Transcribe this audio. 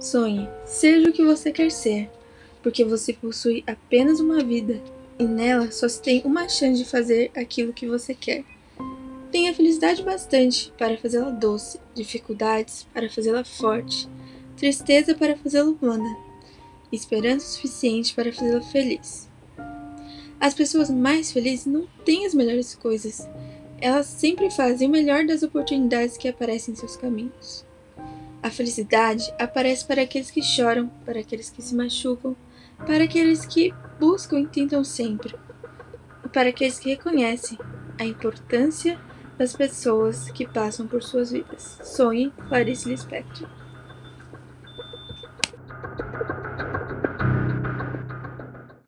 Sonhe, seja o que você quer ser, porque você possui apenas uma vida e nela só se tem uma chance de fazer aquilo que você quer. Tenha felicidade bastante para fazê-la doce, dificuldades para fazê-la forte, tristeza para fazê-la humana, esperança suficiente para fazê-la feliz. As pessoas mais felizes não têm as melhores coisas, elas sempre fazem o melhor das oportunidades que aparecem em seus caminhos. A felicidade aparece para aqueles que choram, para aqueles que se machucam, para aqueles que buscam e tentam sempre, e para aqueles que reconhecem a importância das pessoas que passam por suas vidas. Sonhe, Clarice Lispector.